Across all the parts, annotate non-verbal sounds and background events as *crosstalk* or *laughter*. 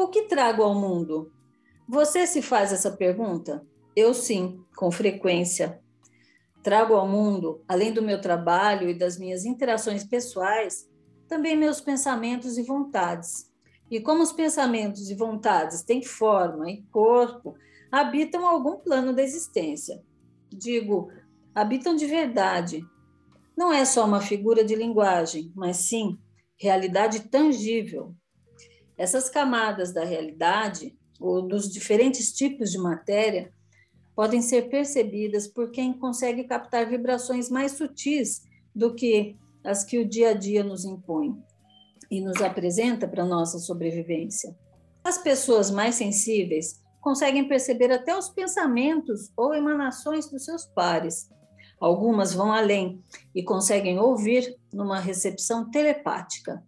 O que trago ao mundo? Você se faz essa pergunta? Eu sim, com frequência. Trago ao mundo, além do meu trabalho e das minhas interações pessoais, também meus pensamentos e vontades. E como os pensamentos e vontades têm forma e corpo, habitam algum plano da existência. Digo, habitam de verdade. Não é só uma figura de linguagem, mas sim realidade tangível. Essas camadas da realidade, ou dos diferentes tipos de matéria, podem ser percebidas por quem consegue captar vibrações mais sutis do que as que o dia a dia nos impõe e nos apresenta para nossa sobrevivência. As pessoas mais sensíveis conseguem perceber até os pensamentos ou emanações dos seus pares. Algumas vão além e conseguem ouvir numa recepção telepática.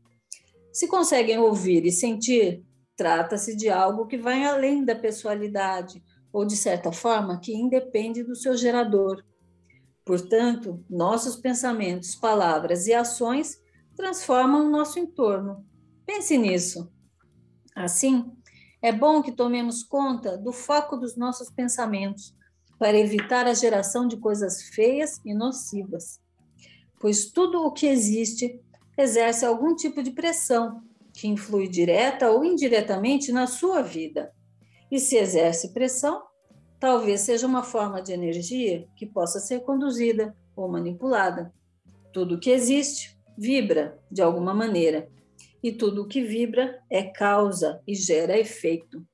Se conseguem ouvir e sentir, trata-se de algo que vai além da pessoalidade ou, de certa forma, que independe do seu gerador. Portanto, nossos pensamentos, palavras e ações transformam o nosso entorno. Pense nisso. Assim, é bom que tomemos conta do foco dos nossos pensamentos para evitar a geração de coisas feias e nocivas, pois tudo o que existe exerce algum tipo de pressão que influi direta ou indiretamente na sua vida. E se exerce pressão, talvez seja uma forma de energia que possa ser conduzida ou manipulada. Tudo que existe vibra de alguma maneira e tudo que vibra é causa e gera efeito.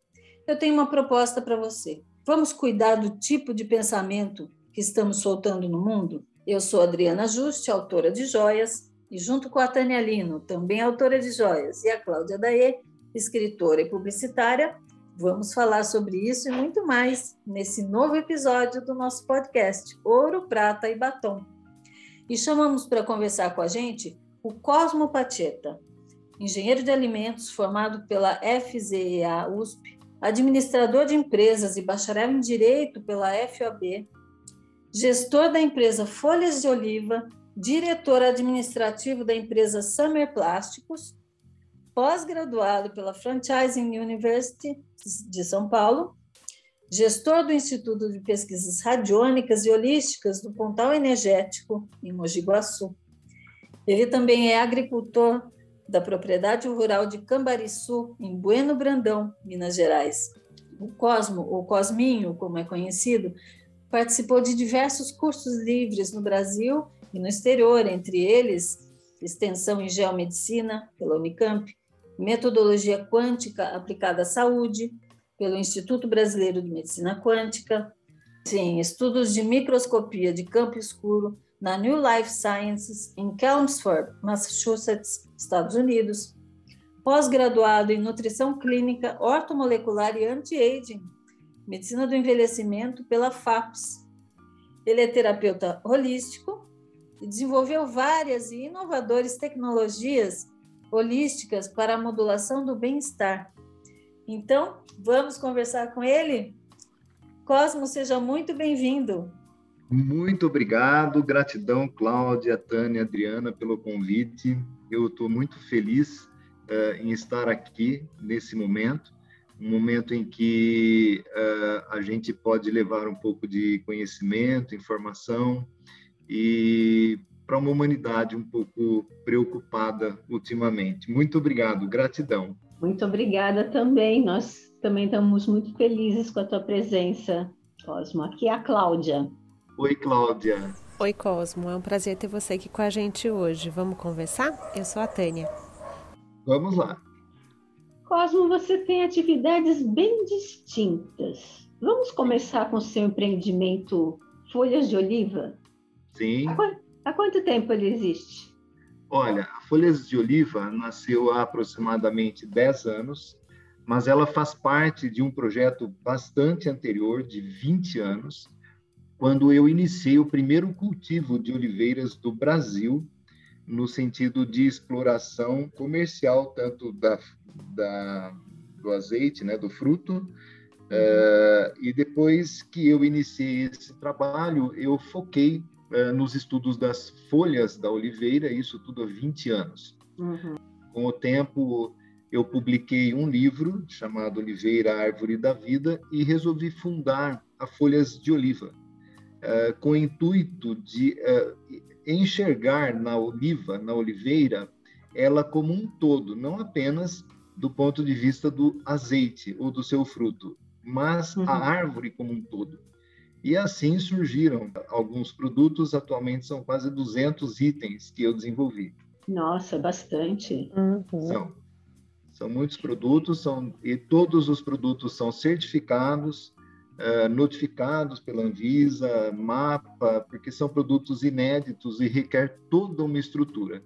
Eu tenho uma proposta para você. Vamos cuidar do tipo de pensamento que estamos soltando no mundo? Eu sou Adriana Juste, autora de Joias, e junto com a Tânia Lino, também autora de Joias, e a Cláudia Daê, escritora e publicitária, vamos falar sobre isso e muito mais nesse novo episódio do nosso podcast Ouro, Prata e Batom. E chamamos para conversar com a gente o Cosmo Pacheta, engenheiro de alimentos formado pela FZEA USP, administrador de empresas e bacharel em direito pela FOB, gestor da empresa Folhas de Oliva, diretor administrativo da empresa Summer Plásticos, pós-graduado pela Franchising University de São Paulo, gestor do Instituto de Pesquisas Radiônicas e Holísticas do Pontal Energético, em Mogi Guaçu. Ele também é agricultor da propriedade rural de Cambariçu, em Bueno Brandão, Minas Gerais. O Cosmo, ou Cosminho, como é conhecido, participou de diversos cursos livres no Brasil e no exterior, entre eles extensão em geomedicina pela Unicamp, metodologia quântica aplicada à saúde pelo Instituto Brasileiro de Medicina Quântica, sim, estudos de microscopia de campo escuro na New Life Sciences em Chelmsford, Massachusetts, Estados Unidos, pós-graduado em nutrição clínica, ortomolecular e anti-aging, medicina do envelhecimento pela FAPS. Ele é terapeuta holístico e desenvolveu várias e inovadoras tecnologias holísticas para a modulação do bem-estar. Então, vamos conversar com ele? Cosmo, seja muito bem-vindo. Muito obrigado, gratidão, Cláudia, Tânia, Adriana, pelo convite. Eu estou muito feliz uh, em estar aqui nesse momento, um momento em que uh, a gente pode levar um pouco de conhecimento, informação e para uma humanidade um pouco preocupada ultimamente. Muito obrigado, gratidão. Muito obrigada também. Nós também estamos muito felizes com a tua presença, Cosmo. Aqui é a Cláudia. Oi, Cláudia. Oi, Cosmo. É um prazer ter você aqui com a gente hoje. Vamos conversar? Eu sou a Tânia. Vamos lá. Cosmo, você tem atividades bem distintas. Vamos começar com o seu empreendimento Folhas de Oliva? Sim. Há, há quanto tempo ele existe? Olha, a Folhas de Oliva nasceu há aproximadamente 10 anos, mas ela faz parte de um projeto bastante anterior, de 20 anos, quando eu iniciei o primeiro cultivo de oliveiras do Brasil, no sentido de exploração comercial, tanto da, da do azeite, né, do fruto, uh, e depois que eu iniciei esse trabalho, eu foquei uh, nos estudos das folhas da oliveira, isso tudo há 20 anos. Uhum. Com o tempo, eu publiquei um livro chamado Oliveira, Árvore da Vida e resolvi fundar a Folhas de Oliva, uh, com o intuito de uh, enxergar na oliva, na oliveira, ela como um todo, não apenas do ponto de vista do azeite ou do seu fruto, mas uhum. a árvore como um todo. E assim surgiram alguns produtos, atualmente são quase 200 itens que eu desenvolvi. Nossa, bastante. Uhum. São, são muitos produtos, são, e todos os produtos são certificados, uh, notificados pela Anvisa, MAPA, porque são produtos inéditos e requer toda uma estrutura.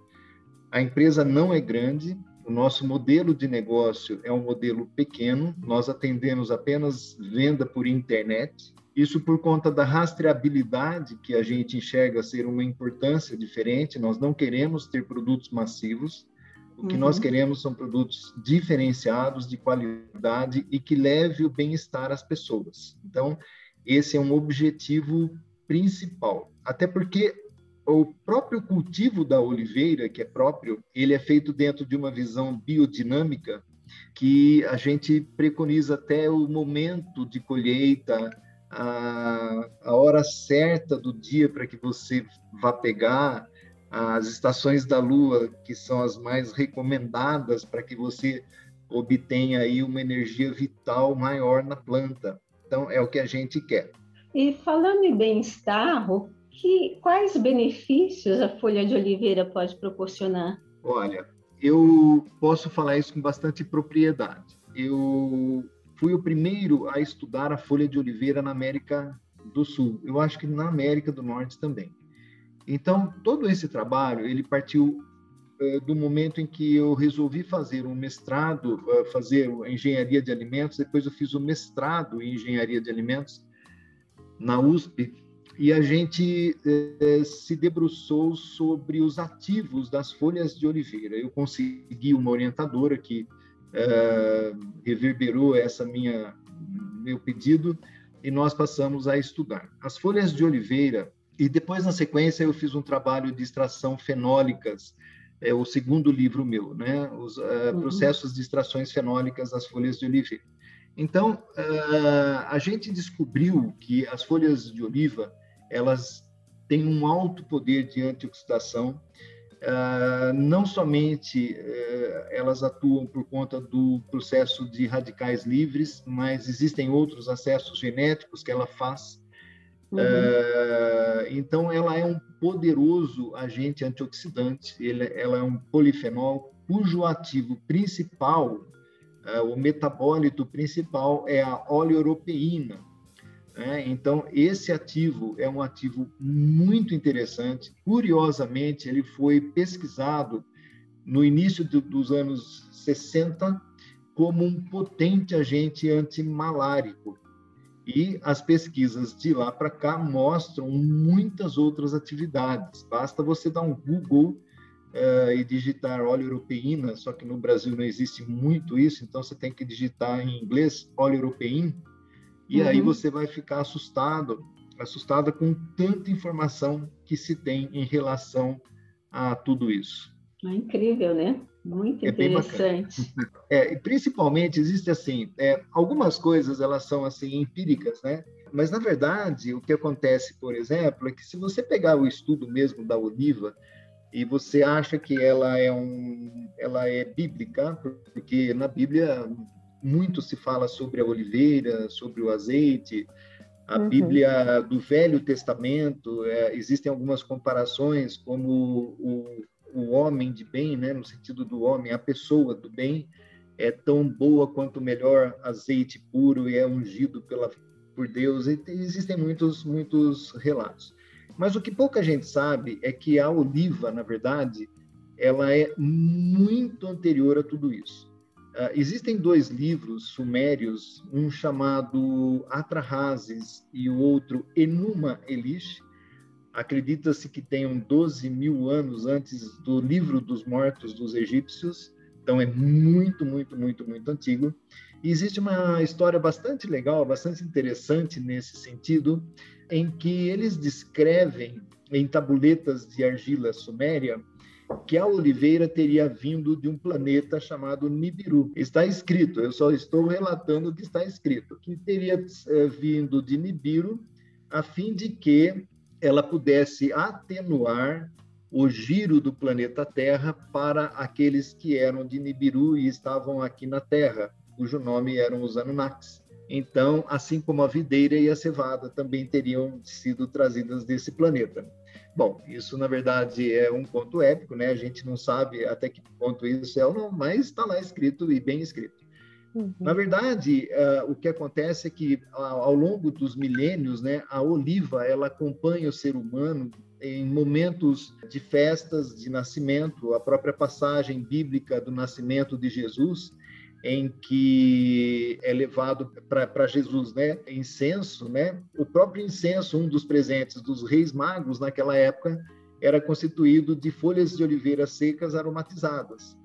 A empresa não é grande, o nosso modelo de negócio é um modelo pequeno, nós atendemos apenas venda por internet. Isso por conta da rastreabilidade que a gente enxerga ser uma importância diferente. Nós não queremos ter produtos massivos. O que uhum. nós queremos são produtos diferenciados, de qualidade e que leve o bem-estar às pessoas. Então, esse é um objetivo principal. Até porque o próprio cultivo da oliveira, que é próprio, ele é feito dentro de uma visão biodinâmica que a gente preconiza até o momento de colheita, a, a hora certa do dia para que você vá pegar, as estações da lua, que são as mais recomendadas para que você obtenha aí uma energia vital maior na planta. Então, é o que a gente quer. E falando em bem-estar, que, quais benefícios a folha de oliveira pode proporcionar? Olha, eu posso falar isso com bastante propriedade. Eu fui o primeiro a estudar a folha de oliveira na América do Sul. Eu acho que na América do Norte também. Então, todo esse trabalho, ele partiu uh, do momento em que eu resolvi fazer um mestrado, uh, fazer engenharia de alimentos, depois eu fiz o mestrado em engenharia de alimentos na USP, e a gente eh, se debruçou sobre os ativos das folhas de oliveira. Eu consegui uma orientadora que eh, reverberou essa minha meu pedido e nós passamos a estudar as folhas de oliveira. E depois, na sequência, eu fiz um trabalho de extração fenólicas, é o segundo livro meu, né? Os uh, processos de extrações fenólicas das folhas de oliveira. Então, uh, a gente descobriu que as folhas de oliva elas têm um alto poder de antioxidação. Uh, não somente uh, elas atuam por conta do processo de radicais livres, mas existem outros acessos genéticos que ela faz. Uhum. Uh, então, ela é um poderoso agente antioxidante, ele, ela é um polifenol cujo ativo principal, o metabólito principal é a oleoproteína, né? Então, esse ativo é um ativo muito interessante. Curiosamente, ele foi pesquisado no início do, dos anos 60 como um potente agente antimalárico. E as pesquisas de lá para cá mostram muitas outras atividades. Basta você dar um Google uh, e digitar oleoproteína, só que no Brasil não existe muito isso, então você tem que digitar em inglês oleoproteína e uhum. aí você vai ficar assustado, assustada com tanta informação que se tem em relação a tudo isso. É incrível, né? Muito é interessante. É, e principalmente existe assim, é, algumas coisas elas são assim empíricas, né? Mas na verdade o que acontece, por exemplo, é que se você pegar o estudo mesmo da oliva e você acha que ela é um, ela é bíblica, porque na Bíblia muito se fala sobre a oliveira, sobre o azeite. A uhum. Bíblia do Velho Testamento, é, existem algumas comparações como o, o homem de bem, né, no sentido do homem, a pessoa do bem, é tão boa quanto o melhor azeite puro e é ungido pela, por Deus. E existem muitos, muitos relatos. Mas o que pouca gente sabe é que a oliva, na verdade, ela é muito anterior a tudo isso. Uh, existem dois livros sumérios, um chamado Atrahasis e o outro Enuma Elish. Acredita-se que tenham 12 mil anos antes do livro dos mortos dos egípcios, então é muito, muito, muito, muito antigo. E existe uma história bastante legal, bastante interessante nesse sentido, em que eles descrevem em tabuletas de argila suméria que a oliveira teria vindo de um planeta chamado Nibiru. Está escrito, eu só estou relatando o que está escrito, que teria é, vindo de Nibiru a fim de que ela pudesse atenuar o giro do planeta Terra para aqueles que eram de Nibiru e estavam aqui na Terra, cujo nome eram os Anunnakis. Então, assim como a videira e a cevada também teriam sido trazidas desse planeta. Bom, isso na verdade é um conto épico, né? A gente não sabe até que ponto isso é ou não, mas está lá escrito e bem escrito. Uhum. Na verdade, uh, o que acontece é que ao longo dos milênios, né, a oliva ela acompanha o ser humano em momentos de festas de nascimento, a própria passagem bíblica do nascimento de Jesus, em que é levado para Jesus, né, incenso, né? O próprio incenso, um dos presentes dos reis magos naquela época, era constituído de folhas de oliveira secas aromatizadas.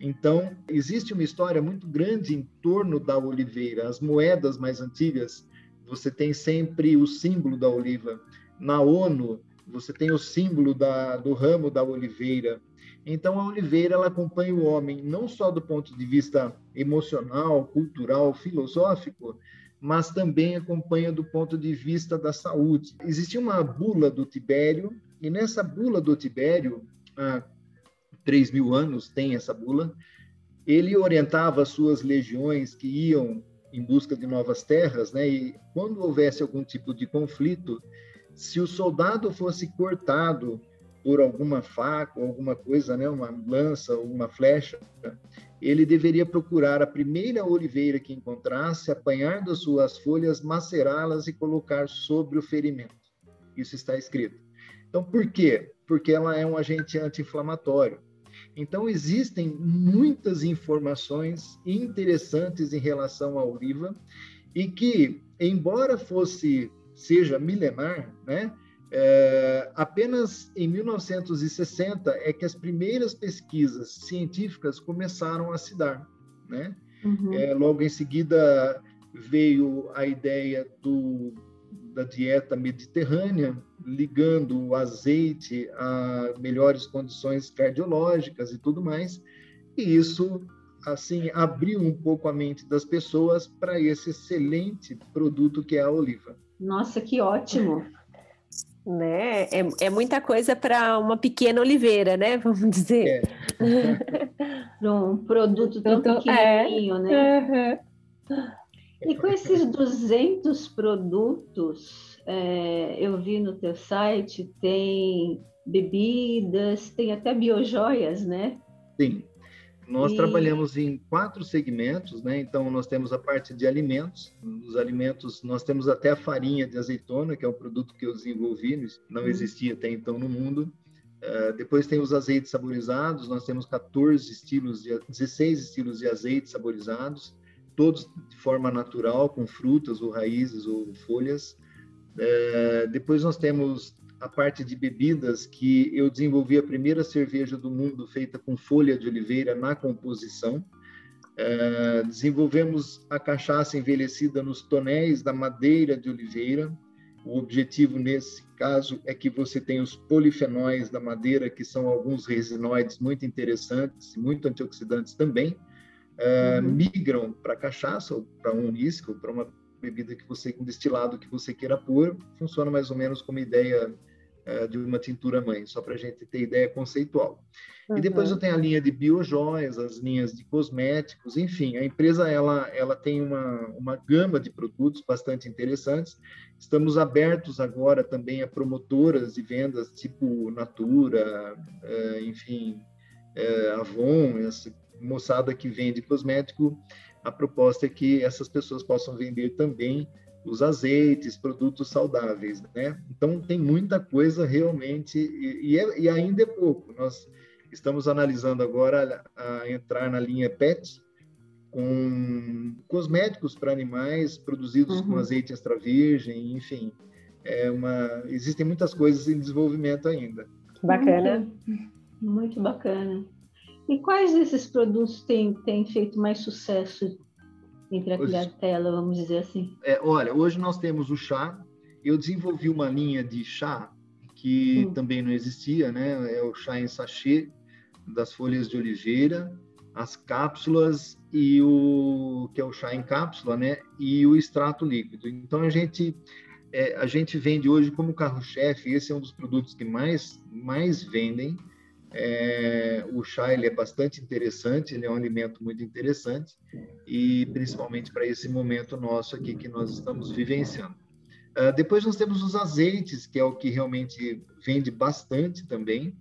Então, existe uma história muito grande em torno da oliveira. As moedas mais antigas, você tem sempre o símbolo da oliva. Na ONU, você tem o símbolo da, do ramo da oliveira. Então, a oliveira ela acompanha o homem não só do ponto de vista emocional, cultural, filosófico, mas também acompanha do ponto de vista da saúde. Existia uma bula do Tibério, e nessa bula do Tibério, 3 mil anos tem essa bula. Ele orientava as suas legiões que iam em busca de novas terras, né? E quando houvesse algum tipo de conflito, se o soldado fosse cortado por alguma faca, alguma coisa, né, uma lança uma flecha, ele deveria procurar a primeira oliveira que encontrasse, apanhar das suas folhas, macerá-las e colocar sobre o ferimento. Isso está escrito. Então, por quê? Porque ela é um agente anti-inflamatório. Então, existem muitas informações interessantes em relação à oliva e que, embora fosse seja milenar, né, é, apenas em 1960 é que as primeiras pesquisas científicas começaram a se dar, né? Uhum. É, logo em seguida veio a ideia do, da dieta mediterrânea, ligando o azeite a melhores condições cardiológicas e tudo mais, e isso assim abriu um pouco a mente das pessoas para esse excelente produto que é a oliva. Nossa, que ótimo! Né? É, é muita coisa para uma pequena oliveira, né? *laughs* Vamos dizer. É. *laughs* para um produto tão então, pequenininho, é. né? Uhum. E com esses 200 produtos, é, eu vi no teu site, tem bebidas, tem até biojoias, né? Sim. Nós e... trabalhamos em quatro segmentos, né? Então, nós temos a parte de alimentos. Nos alimentos, nós temos até a farinha de azeitona, que é um produto que eu desenvolvi, não uhum. existia até então no mundo. Uh, depois tem os azeites saborizados, nós temos 14 estilos, de, 16 estilos de azeites saborizados todos de forma natural, com frutas ou raízes ou folhas. É, depois nós temos a parte de bebidas, que eu desenvolvi a primeira cerveja do mundo feita com folha de oliveira na composição. É, desenvolvemos a cachaça envelhecida nos tonéis da madeira de oliveira. O objetivo nesse caso é que você tenha os polifenóis da madeira, que são alguns resinoides muito interessantes, muito antioxidantes também uh, uhum. migram para cachaça ou para um uísque ou para uma bebida que você um destilado que você queira pôr funciona mais ou menos como ideia uh, de uma tintura mãe só para a gente ter ideia conceitual. Uhum. e depois eu tenho a linha de biojoias as linhas de cosméticos enfim a empresa ela ela tem uma uma gama de produtos bastante interessantes. Estamos abertos agora também a promotoras de vendas tipo Natura uh, enfim Avon esse moçada que vende cosmético, a proposta é que essas pessoas possam vender também os azeites, produtos saudáveis, né? Então tem muita coisa realmente e, e, é, e ainda é pouco. Nós estamos analisando agora a, a entrar na linha PET com cosméticos para animais produzidos uhum. com azeite extra virgem, enfim, é uma existem muitas coisas em desenvolvimento ainda. Bacana, muito, muito bacana. E quais desses produtos têm, têm feito mais sucesso entre a clientela, vamos dizer assim? É, olha, hoje nós temos o chá. Eu desenvolvi uma linha de chá que hum. também não existia, né? É o chá em sachê. das folhas de oliveira, as cápsulas e o que é o chá em cápsula, né? E o extrato líquido. Então a gente é, a gente vende hoje como carro-chefe. Esse é um dos produtos que mais mais vendem. É, o chá ele é bastante interessante, ele é um alimento muito interessante e principalmente para esse momento nosso aqui que nós estamos vivenciando. Uh, depois nós temos os azeites, que é o que realmente vende bastante também.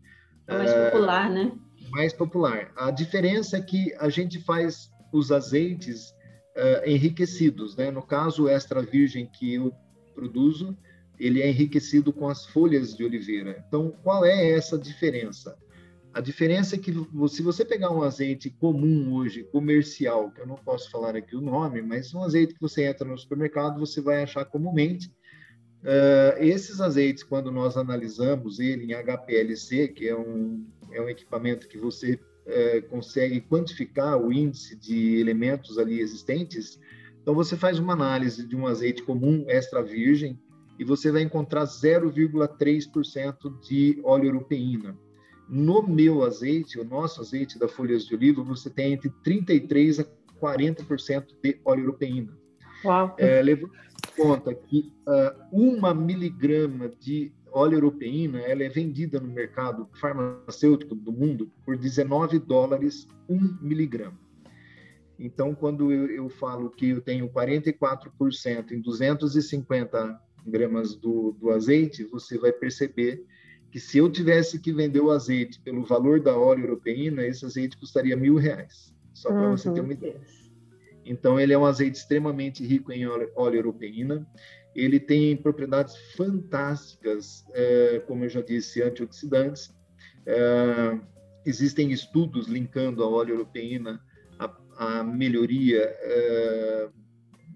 É mais uh, popular, né? Mais popular. A diferença é que a gente faz os azeites uh, enriquecidos, né? No caso, o extra virgem que eu produzo, ele é enriquecido com as folhas de oliveira. Então, qual é essa diferença? A diferença é que se você pegar um azeite comum hoje, comercial, que eu não posso falar aqui o nome, mas um azeite que você entra no supermercado, você vai achar comumente. Uh, esses azeites, quando nós analisamos ele em HPLC, que é um, é um equipamento que você uh, consegue quantificar o índice de elementos ali existentes, então você faz uma análise de um azeite comum extra virgem e você vai encontrar 0,3% de óleo europeína. No meu azeite, o nosso azeite da folhas de oliva, você tem entre 33 a 40% de óleo europeína. Uau. É, levando em conta que uh, uma miligrama de óleo europeína ela é vendida no mercado farmacêutico do mundo por 19 dólares um miligrama. Então, quando eu, eu falo que eu tenho 44% em 250 gramas do, do azeite, você vai perceber que se eu tivesse que vender o azeite pelo valor da óleo europeína, esse azeite custaria mil reais. Só para uhum. você ter uma ideia. Então, ele é um azeite extremamente rico em óleo, óleo europeína. Ele tem propriedades fantásticas, é, como eu já disse, antioxidantes. É, existem estudos linkando a óleo europeína à, à melhoria é,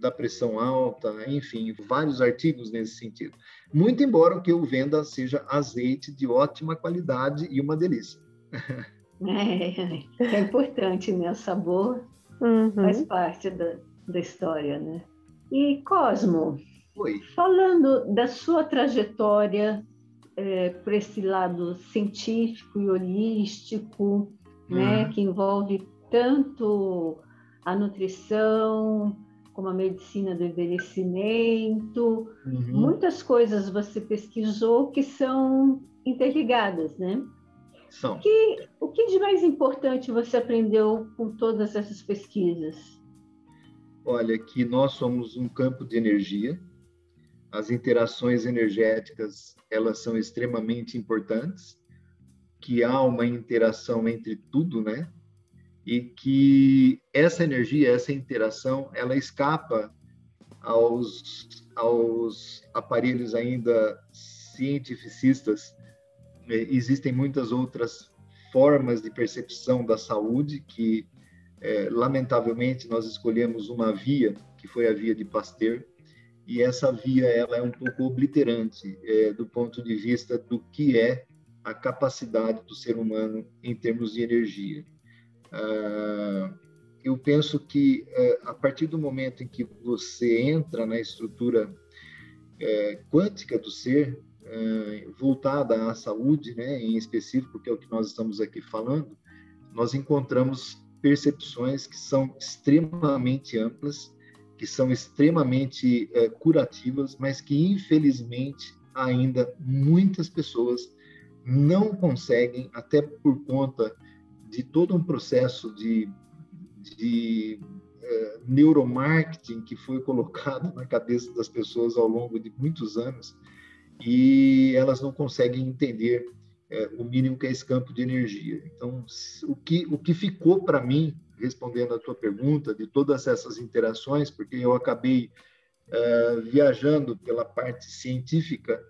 da pressão alta, enfim, vários artigos nesse sentido. Muito embora o que eu venda seja azeite de ótima qualidade e uma delícia. *laughs* É, é importante, né? O sabor uhum. faz parte da, da história, né? E Cosmo, Oi. falando da sua trajetória é, por esse lado científico e holístico, né, uhum. que envolve tanto a nutrição, como a medicina do envelhecimento, uhum. muitas coisas você pesquisou que são interligadas, né? São. O que, o que de mais importante você aprendeu com todas essas pesquisas? Olha, que nós somos um campo de energia, as interações energéticas elas são extremamente importantes, que há uma interação entre tudo, né? E que essa energia, essa interação, ela escapa aos, aos aparelhos ainda cientificistas. É, existem muitas outras formas de percepção da saúde que, é, lamentavelmente, nós escolhemos uma via, que foi a via de Pasteur, e essa via ela é um pouco obliterante é, do ponto de vista do que é a capacidade do ser humano em termos de energia. Uh, eu penso que uh, a partir do momento em que você entra na estrutura uh, quântica do ser, eh, voltada à saúde, né, em específico, que é o que nós estamos aqui falando, nós encontramos percepções que são extremamente amplas, que são extremamente curativas, mas que infelizmente ainda muitas pessoas não conseguem, até por conta de todo um processo de, de é, neuromarketing que foi colocado na cabeça das pessoas ao longo de muitos anos e elas não conseguem entender é, o mínimo que é esse campo de energia. Então, o que, o que ficou para mim, respondendo à tua pergunta, de todas essas interações, porque eu acabei é, viajando pela parte científica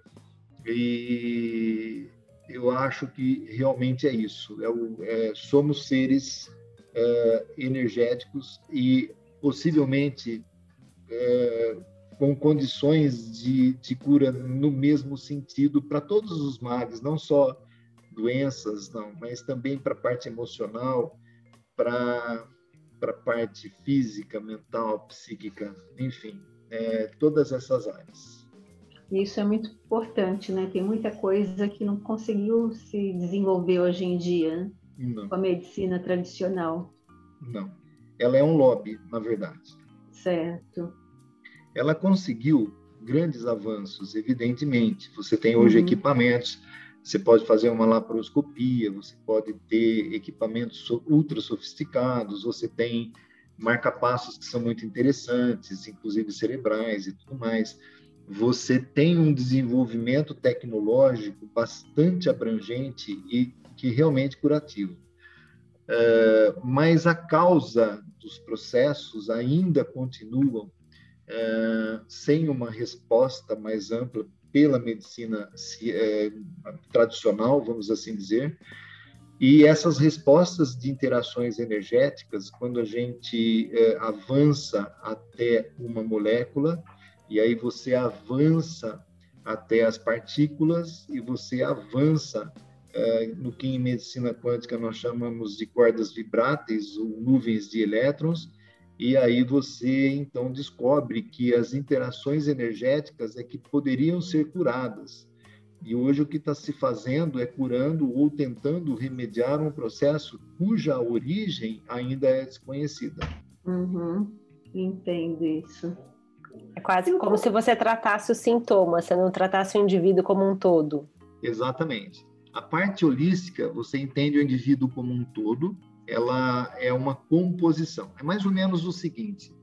e eu acho que realmente é isso. É o, é, somos seres é, energéticos e possivelmente é, com condições de, de, cura no mesmo sentido para todos os males, não só doenças, não, mas também para a parte emocional, para a parte física, mental, psíquica, enfim, é, todas essas áreas. Isso é muito importante, né? Tem muita coisa que não conseguiu se desenvolver hoje em dia. Né? Com a medicina tradicional? Não. Ela é um lobby, na verdade. Certo. Ela conseguiu grandes avanços, evidentemente. Você tem hoje uhum. equipamentos, você pode fazer uma laparoscopia, você pode ter equipamentos ultra sofisticados, você tem marca-passos que são muito interessantes, inclusive cerebrais e tudo mais. Você tem um desenvolvimento tecnológico bastante abrangente e que realmente curativo. Uh, mas a causa dos processos ainda continuam uh, sem uma resposta mais ampla pela medicina uh, tradicional, vamos assim dizer, e essas respostas de interações energéticas, quando a gente avança até uma molécula, e aí você avança até as partículas e você avança é, no que em medicina quântica nós chamamos de cordas vibráteis ou nuvens de elétrons, e aí você então descobre que as interações energéticas é que poderiam ser curadas e hoje o que está se fazendo é curando ou tentando remediar um processo cuja origem ainda é desconhecida. Uhum. Entendo isso. É quase como se você tratasse o sintoma, você não tratasse o indivíduo como um todo. Exatamente. A parte holística, você entende o indivíduo como um todo, ela é uma composição. É mais ou menos o seguinte: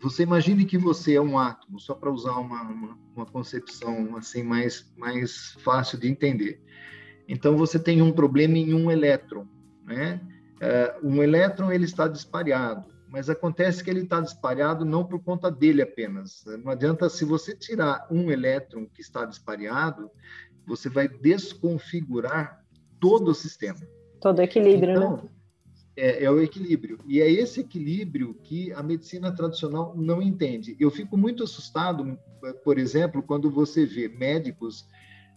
você imagine que você é um átomo, só para usar uma, uma, uma, concepção assim mais, mais fácil de entender. Então, você tem um problema em um elétron. Né? Uh, um elétron ele está disparado, mas acontece que ele está disparado não por conta dele apenas. Não adianta, se você tirar um elétron que está disparado, você vai desconfigurar todo o sistema. Todo o equilíbrio, então, né? é, é, o equilíbrio. E é esse equilíbrio que a medicina tradicional não entende. Eu fico muito assustado, por exemplo, quando você vê médicos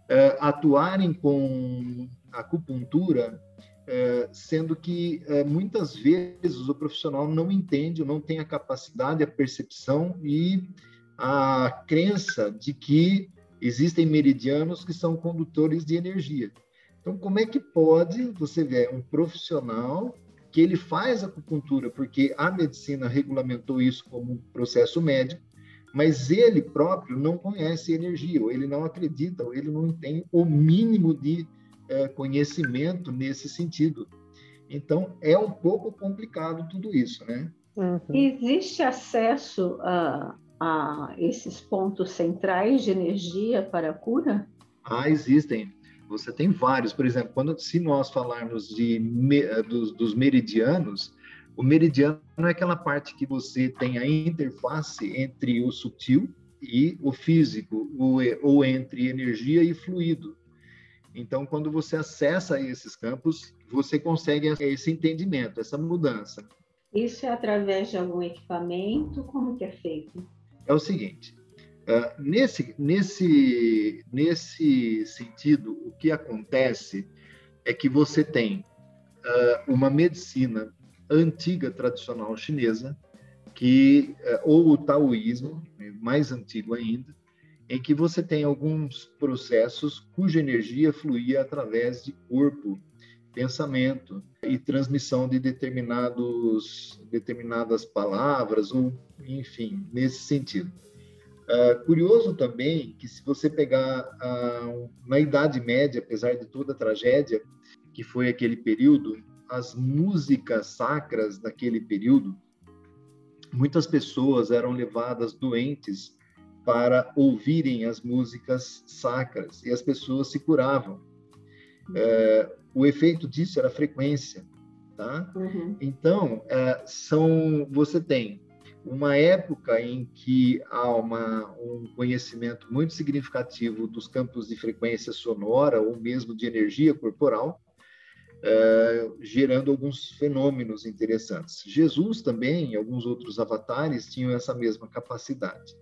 uh, atuarem com acupuntura, uh, sendo que uh, muitas vezes o profissional não entende, não tem a capacidade, a percepção e a crença de que existem meridianos que são condutores de energia. Então, como é que pode você ver um profissional que ele faz acupuntura porque a medicina regulamentou isso como um processo médico, mas ele próprio não conhece energia, ou ele não acredita, ou ele não tem o mínimo de é, conhecimento nesse sentido. Então, é um pouco complicado tudo isso, né? Uhum. Existe acesso a, a esses pontos centrais de energia para a cura? Ah, existem. Você tem vários, por exemplo, quando se nós falarmos de eh, dos, dos meridianos, o meridiano é aquela parte que você tem a interface entre o sutil e o físico, ou, ou entre energia e fluido. Então, quando você acessa esses campos, você consegue esse entendimento, essa mudança. Isso é através de algum equipamento? Como que é feito? É o seguinte, Uh, nesse, nesse, nesse sentido, o que acontece é que você tem uh, uma medicina antiga, tradicional chinesa, que uh, ou o taoísmo, mais antigo ainda, em que você tem alguns processos cuja energia fluía através de corpo, pensamento e transmissão de determinados determinadas palavras ou enfim nesse sentido. Uh, curioso também que se você pegar uh, na Idade Média, apesar de toda a tragédia que foi aquele período, as músicas sacras daquele período, muitas pessoas eram levadas doentes para ouvirem as músicas sacras e as pessoas se curavam. Uh, o efeito disso era a frequência, tá? Uhum. Então, é, são, você tem uma época em que há uma, um conhecimento muito significativo dos campos de frequência sonora ou mesmo de energia corporal, é, gerando alguns fenômenos interessantes. Jesus também, e alguns outros avatares, tinham essa mesma capacidade.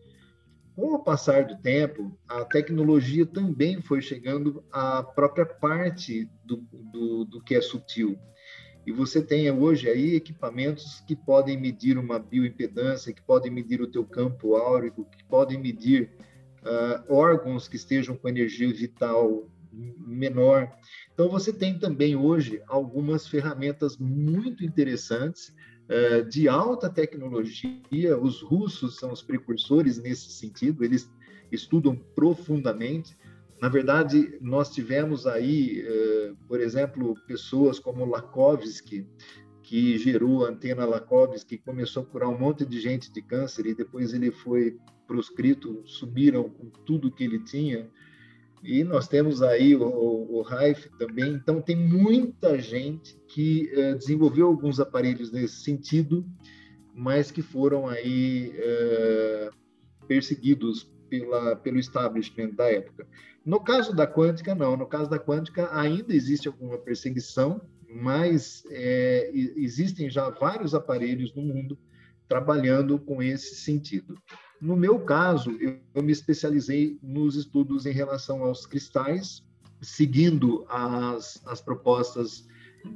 Com o passar do tempo, a tecnologia também foi chegando à própria parte do, do, do que é sutil. E você tem hoje aí equipamentos que podem medir uma bioimpedância, que podem medir o teu campo áurico, que podem medir uh, órgãos que estejam com energia vital menor. Então, você tem também hoje algumas ferramentas muito interessantes de alta tecnologia. Os russos são os precursores nesse sentido, eles estudam profundamente. Na verdade, nós tivemos aí, uh, por exemplo, pessoas como Lakovsky, que gerou a antena Lakovsky, começou a curar um monte de gente de câncer e depois ele foi proscrito, subiram com tudo que ele tinha. E nós temos aí o, Raif também. Então, tem muita gente que uh, desenvolveu alguns aparelhos nesse sentido, mas que foram aí uh, perseguidos pela, pelo establishment da época. No caso da quântica, não. No caso da quântica, ainda existe alguma perseguição, mas é, existem já vários aparelhos no mundo trabalhando com esse sentido. No meu caso, eu, me especializei nos estudos em relação aos cristais, seguindo as, as propostas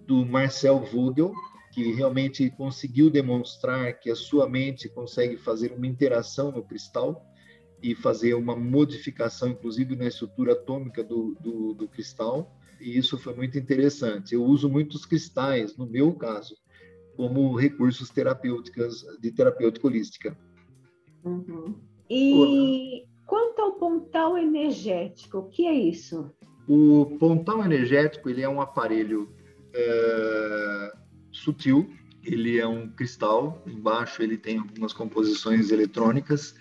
do Marcel Vogel, que realmente conseguiu demonstrar que a sua mente consegue fazer uma interação no cristal e fazer uma modificação, inclusive na estrutura atômica do, do, do cristal. E isso foi muito interessante. Eu uso muitos cristais, no meu caso, como recursos terapêuticos de terapêutica holística. Uhum. E quanto ao pontal energético, o que é isso? O pontal energético ele é um aparelho é, sutil, ele é um cristal, embaixo ele tem algumas composições eletrônicas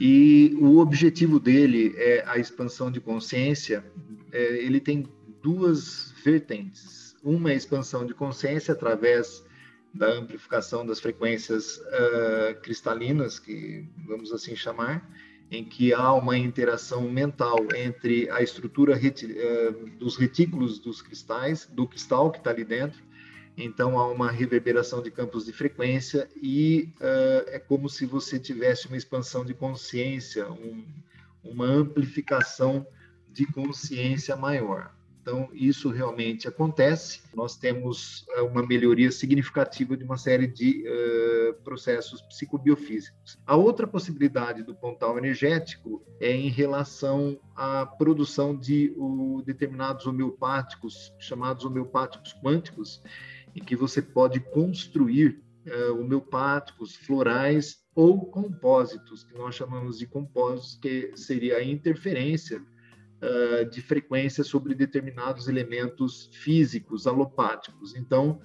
e o objetivo dele é a expansão de consciência. É, ele tem duas vertentes. Uma é a expansão de consciência através da amplificação das frequências uh, cristalinas, que vamos assim chamar, em que há uma interação mental entre a estrutura reti uh, dos retículos dos cristais, do cristal que está ali dentro. Então há uma reverberação de campos de frequência e uh, é como se você tivesse uma expansão de consciência, um, uma amplificação de consciência maior. Então, isso realmente acontece. Nós temos eh, uma melhoria significativa de uma série de uh, processos psicobiofísicos. A outra possibilidade do pontal energético é em relação à produção de determinados homeopáticos, chamados homeopáticos quânticos, em que você pode construir uh, homeopáticos florais ou compósitos, que nós chamamos de compósitos, que seria a interferência uh, de frequência sobre determinados elementos físicos alopáticos. Então,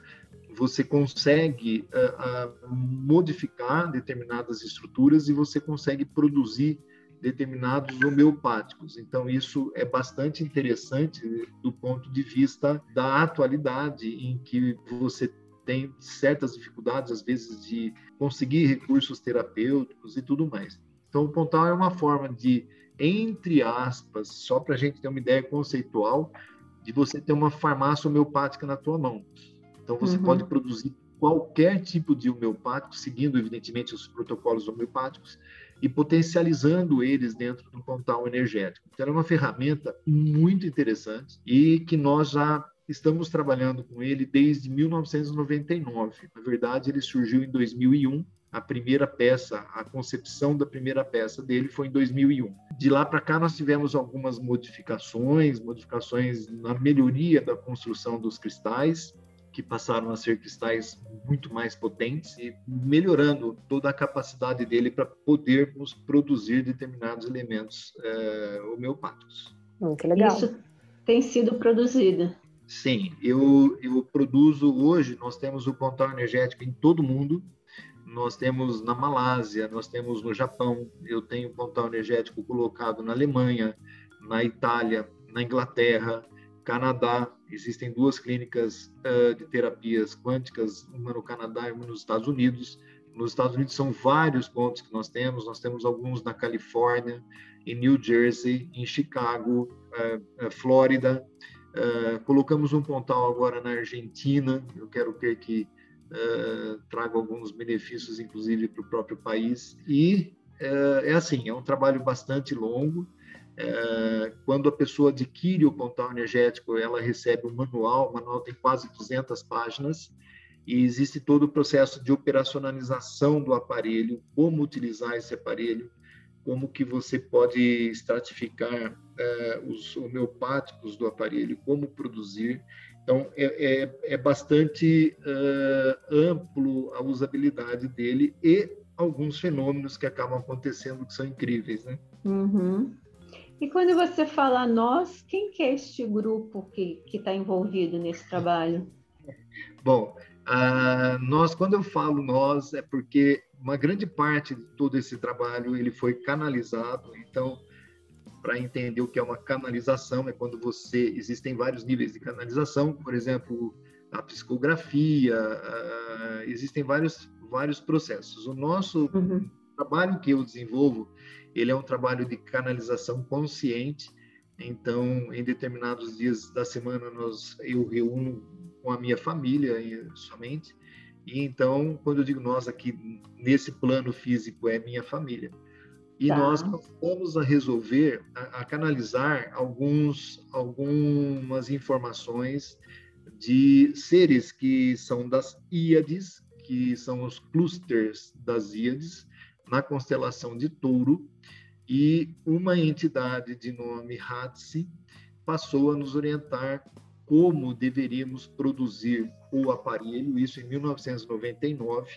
você consegue uh, uh, modificar determinadas estruturas e você consegue produzir determinados homeopáticos. Então, isso é bastante interessante do ponto de vista da atualidade, em que você tem certas dificuldades, às vezes, de conseguir recursos terapêuticos e tudo mais. Então, o Pontal é uma forma de entre aspas, só para a gente ter uma ideia conceitual, de você ter uma farmácia homeopática na tua mão. Então, você uhum. pode produzir qualquer tipo de homeopático, seguindo, evidentemente, os protocolos homeopáticos e potencializando eles dentro do pontal energético. Então, é uma ferramenta muito interessante e que nós já estamos trabalhando com ele desde 1999. Na verdade, ele surgiu em 2001 a primeira peça, a concepção da primeira peça dele foi em 2001. De lá para cá nós tivemos algumas modificações, modificações na melhoria da construção dos cristais, que passaram a ser cristais muito mais potentes e melhorando toda a capacidade dele para podermos produzir determinados elementos é, homeopáticos. Muito legal. Isso tem sido produzido. Sim, eu, eu produzo hoje, nós temos o pontal energético em todo o mundo, nós temos na Malásia, nós temos no Japão, eu tenho pontal energético colocado na Alemanha, na Itália, na Inglaterra, Canadá. Existem duas clínicas uh, de terapias quânticas, uma no Canadá e uma nos Estados Unidos. Nos Estados Unidos são vários pontos que nós temos, nós temos alguns na Califórnia, em New Jersey, em Chicago, uh, uh, Flórida. colocamos um pontal agora na Argentina, eu quero crer que uh, traga alguns benefícios, inclusive, para o próprio país. E uh, é assim, é um trabalho bastante longo. Uh, quando a pessoa adquire o pontal energético, ela recebe um manual, o manual tem quase 200 páginas, e existe todo o processo de operacionalização do aparelho, como utilizar esse aparelho, como que você pode estratificar é, os homeopáticos do aparelho, como produzir. Então, é, é, é bastante uh, amplo a usabilidade dele e alguns fenômenos que acabam acontecendo que são incríveis, né? Uhum. E quando você fala nós, quem que é este grupo que está envolvido nesse trabalho? Bom, uh, nós, quando eu falo nós, é porque uma grande parte de todo esse trabalho ele foi canalizado. Então, para entender o que é uma canalização, é quando você existem vários níveis de canalização, por exemplo, a psicografia, uh, existem vários vários processos. O nosso uhum. trabalho que eu desenvolvo, ele é um trabalho de canalização consciente. Então, em determinados dias da semana, nós eu reúno com a minha família somente. E então, quando eu digo nós aqui nesse plano físico é minha família. E tá. nós passamos a resolver, a, a, canalizar alguns, algumas informações de seres que são das Íades, que são os clusters das Íades, na constelação de Touro, e uma entidade de nome Hatsi passou a nos orientar como deveríamos produzir o aparelho, isso em 1999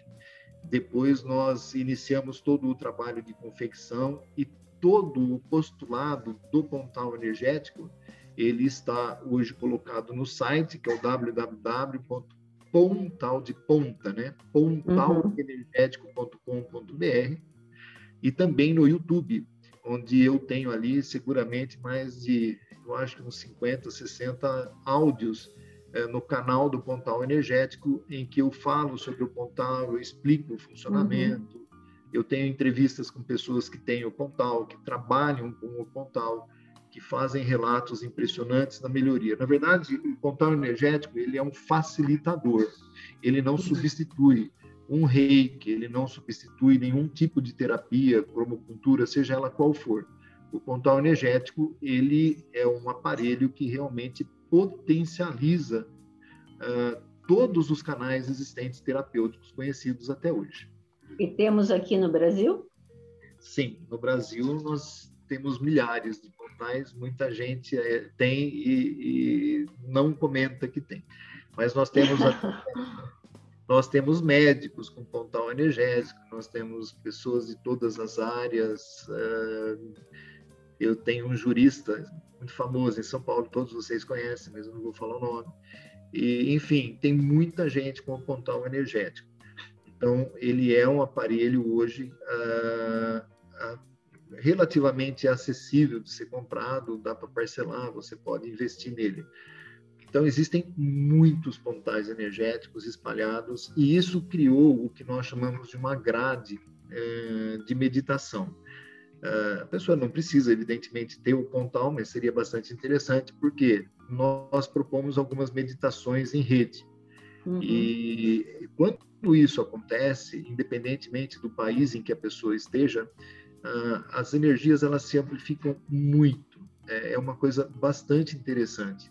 depois nós iniciamos todo o trabalho de confecção e todo o postulado do pontal energético, ele está hoje colocado no site, que é o www.pontal de ponta, né? pontalenergético.com.br e também no YouTube, onde eu tenho ali seguramente mais de, eu acho que uns 50, 60 áudios no canal do Pontal Energético, em que eu falo sobre o Pontal, eu explico o funcionamento, uhum. eu tenho entrevistas com pessoas que têm o Pontal, que trabalham com o Pontal, que fazem relatos impressionantes da melhoria. Na verdade, o Pontal Energético ele é um facilitador, ele não substitui um reiki, ele não substitui nenhum tipo de terapia, cromocultura, seja ela qual for. O pontal energético ele é um aparelho que realmente potencializa uh, todos os canais existentes terapêuticos conhecidos até hoje. E temos aqui no Brasil? Sim, no Brasil nós temos milhares de portais, muita gente é, tem e, e, não comenta que tem. Mas nós temos *laughs* nós temos médicos com pontal energético, nós temos pessoas de todas as áreas. Uh, eu tenho um jurista muito famoso em São Paulo, todos vocês conhecem, mas eu não vou falar o nome. E, enfim, tem muita gente com o pontal energético. Então, ele é um aparelho hoje ah, ah, relativamente acessível de ser comprado, dá para parcelar, você pode investir nele. Então, existem muitos pontais energéticos espalhados, e isso criou o que nós chamamos de uma grade eh, de meditação. A pessoa não precisa, evidentemente, ter o pontal, mas seria bastante interessante, porque nós propomos algumas meditações em rede. Uhum. E quando isso acontece, independentemente do país em que a pessoa esteja, as energias elas se amplificam muito. É, é uma coisa bastante interessante.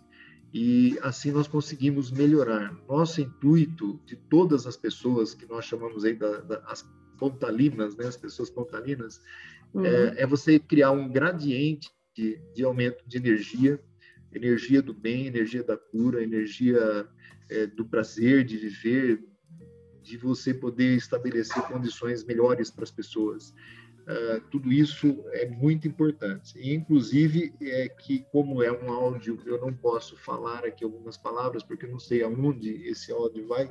E assim nós conseguimos melhorar. Nosso intuito de todas as pessoas que nós chamamos aí das da, as pontalinas, né, as pessoas pontalinas, Uhum. É, é, você criar um gradiente de, de, aumento de energia, energia do bem, energia da cura, energia é, do prazer de viver, de você poder estabelecer condições melhores para as pessoas. Uh, tudo isso é muito importante. E, inclusive, é que, como é um áudio, eu não posso falar aqui algumas palavras, porque eu não sei aonde esse áudio vai,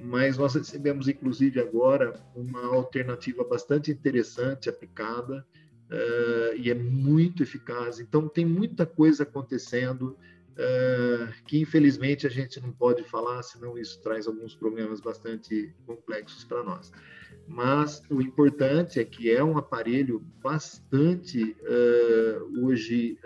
mas nós recebemos, inclusive, agora uma alternativa bastante interessante aplicada uh, e é muito eficaz. Então, tem muita coisa acontecendo uh, que, infelizmente, a gente não pode falar, senão isso traz alguns problemas bastante complexos para nós. Mas o importante é que é um aparelho bastante, uh, hoje,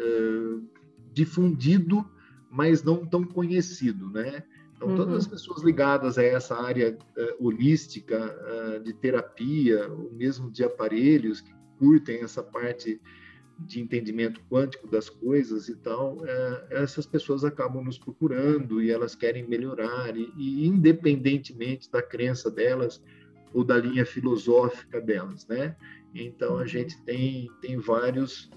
difundido, mas não tão conhecido, né? Então, todas as uhum. pessoas ligadas a essa área uh, holística, uh, de terapia, ou mesmo de aparelhos, que curtem essa parte de entendimento quântico das coisas e tal, uh, essas pessoas acabam nos procurando e elas querem melhorar, e, e, independentemente da crença delas, ou da linha filosófica delas, né? Então a gente tem tem vários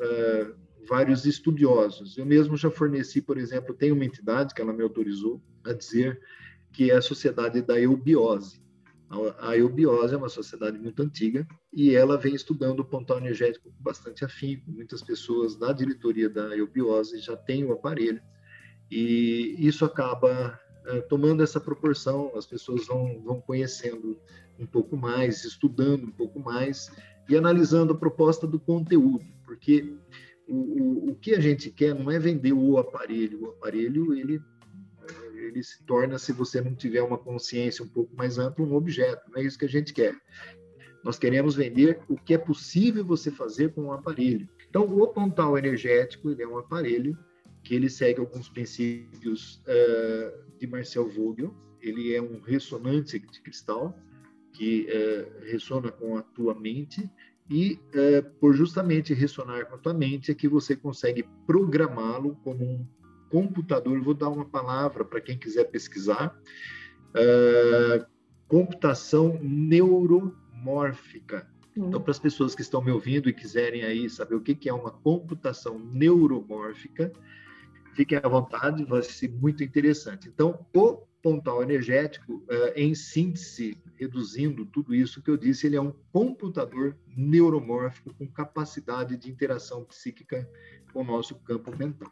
vários estudiosos. Eu mesmo já forneci, por exemplo, tem uma entidade que ela me autorizou a dizer que é a Sociedade da Eubiose. A eubiose é uma sociedade muito antiga e ela vem estudando o pontal energético com bastante afinco. Muitas pessoas da diretoria da eubiose já têm o aparelho e isso acaba é, tomando essa proporção. As pessoas vão, vão conhecendo um pouco mais, estudando um pouco mais e analisando a proposta do conteúdo, porque o, o, o que a gente quer não é vender o aparelho. O aparelho ele ele se torna, se você não tiver uma consciência um pouco mais ampla, um objeto. Não é isso que a gente quer. Nós queremos vender o que é possível você fazer com um aparelho. Então, o pontal energético ele é um aparelho que ele segue alguns princípios uh, de Marcel Vogel. Ele é um ressonante de cristal que uh, ressona com a tua mente e uh, por justamente ressonar com a tua mente é que você consegue programá-lo como um computador, vou dar uma palavra para quem quiser pesquisar, uh, computação neuromórfica. Hum. Então, para as pessoas que estão me ouvindo e quiserem aí saber o que, que é uma computação neuromórfica, fiquem à vontade, vai ser muito interessante. Então, o pontal energético, uh, em síntese, reduzindo tudo isso que eu disse, ele é um computador neuromórfico com capacidade de interação psíquica com o nosso campo mental.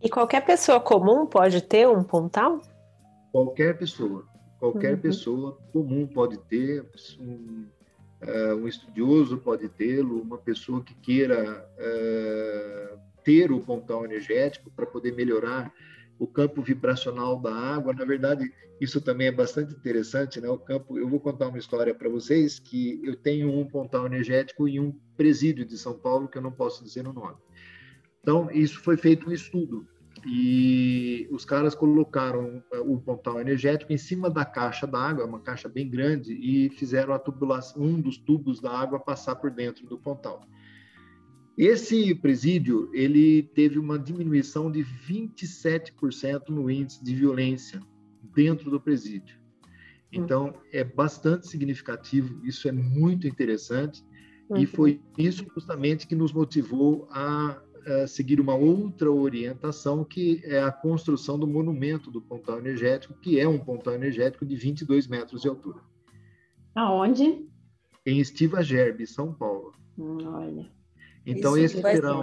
E qualquer pessoa comum pode ter um pontal? Qualquer pessoa. Qualquer uhum. pessoa comum pode ter, um, uh, um estudioso pode tê-lo, uma pessoa que queira uh, ter o pontal energético para poder melhorar o campo vibracional da água. Na verdade, isso também é bastante interessante, né? O campo. Eu vou contar uma história para vocês que eu tenho um pontal energético em um presídio de São Paulo que eu não posso dizer o nome. Então, isso foi feito um estudo e os caras colocaram eh, o pontal energético em cima da caixa d'água, uma caixa bem grande, e fizeram a tubulação, um dos tubos da água passar por dentro do pontal. Esse presídio ele teve uma diminuição de 27% no índice de violência dentro do presídio. Então é bastante significativo, isso é muito interessante e foi isso justamente que nos motivou a é, seguir uma outra orientação, que é a construção do monumento do pontal energético, que é um pontal energético de 22 metros de altura. Aonde? Em Estiva Gerbe, São Paulo. Hum, olha. Então, Isso esse verão.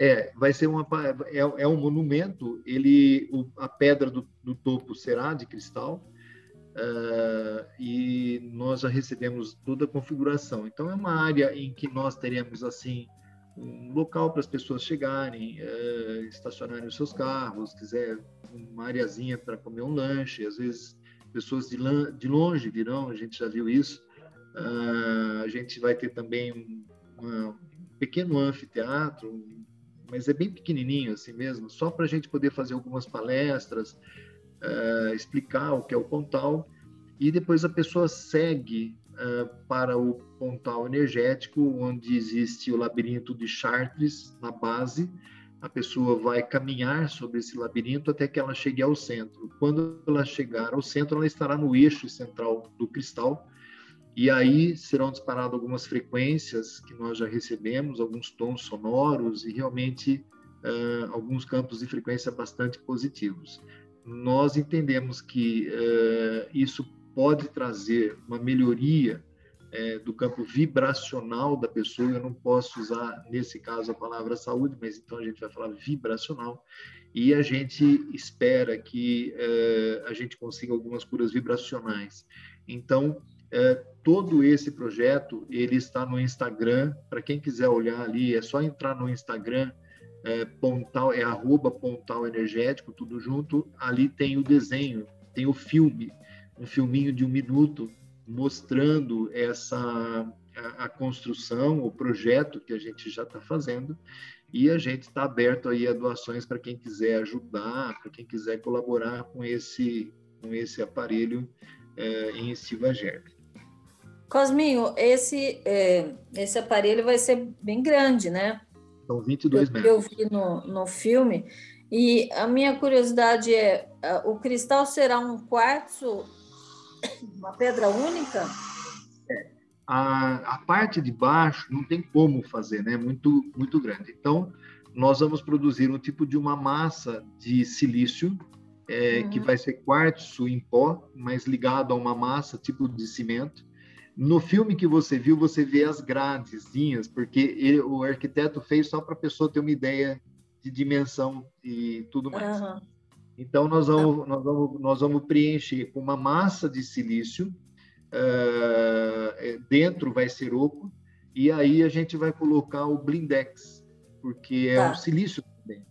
É, vai ser uma é, é um monumento. Ele, o, a pedra do, do, topo será de cristal uh, e nós já recebemos toda a configuração. Então é uma área em que nós teremos assim um local para as pessoas chegarem, é, estacionarem os seus carros, quiser uma areazinha para comer um lanche, às vezes pessoas de, de longe virão, a gente já viu isso. Uh, a gente vai ter também um, uma, um pequeno anfiteatro, mas é bem pequenininho assim mesmo, só para a gente poder fazer algumas palestras, uh, explicar o que é o Pontal, e depois a pessoa segue uh, para o pontal energético, onde existe o labirinto de Chartres na base. A pessoa vai caminhar sobre esse labirinto até que ela chegue ao centro. Quando ela chegar ao centro, ela estará no eixo central do cristal. E aí serão disparadas algumas frequências que nós já recebemos, alguns tons sonoros e realmente uh, alguns campos de frequência bastante positivos. Nós entendemos que uh, isso pode trazer uma melhoria é, do campo vibracional da pessoa. Eu não posso usar, nesse caso, a palavra saúde, mas então a gente vai falar vibracional. E a gente espera que a gente consiga algumas curas vibracionais. Então, todo esse projeto ele está no Instagram. Para quem quiser olhar ali, é só entrar no Instagram. É, pontal é arroba pontal energético tudo junto ali tem o desenho tem o filme um filminho de um minuto mostrando essa a, a construção, o projeto que a gente já está fazendo e a gente está aberto aí a doações para quem quiser ajudar, para quem quiser colaborar com esse com esse aparelho é, em Estiva Gerbe. Cosminho, esse é, esse aparelho vai ser bem grande, né? São 22 eu, metros. Eu vi no, no filme. E a minha curiosidade é: o cristal será um quartzo *coughs* Uma pedra única? É. A, a parte de baixo não tem como fazer, né? Muito, muito grande. Então, nós vamos produzir um tipo de uma massa de silício é, uhum. que vai ser quartzo em pó, mas ligado a uma massa tipo de cimento. No filme que você viu, você vê as gradezinhas, porque ele, o arquiteto fez só para a pessoa ter uma ideia de dimensão e tudo mais. Uhum. Então, nós vamos, nós, vamos, nós vamos preencher com uma massa de silício, uh, dentro vai ser oco, e aí a gente vai colocar o blindex, porque é tá. um silício também.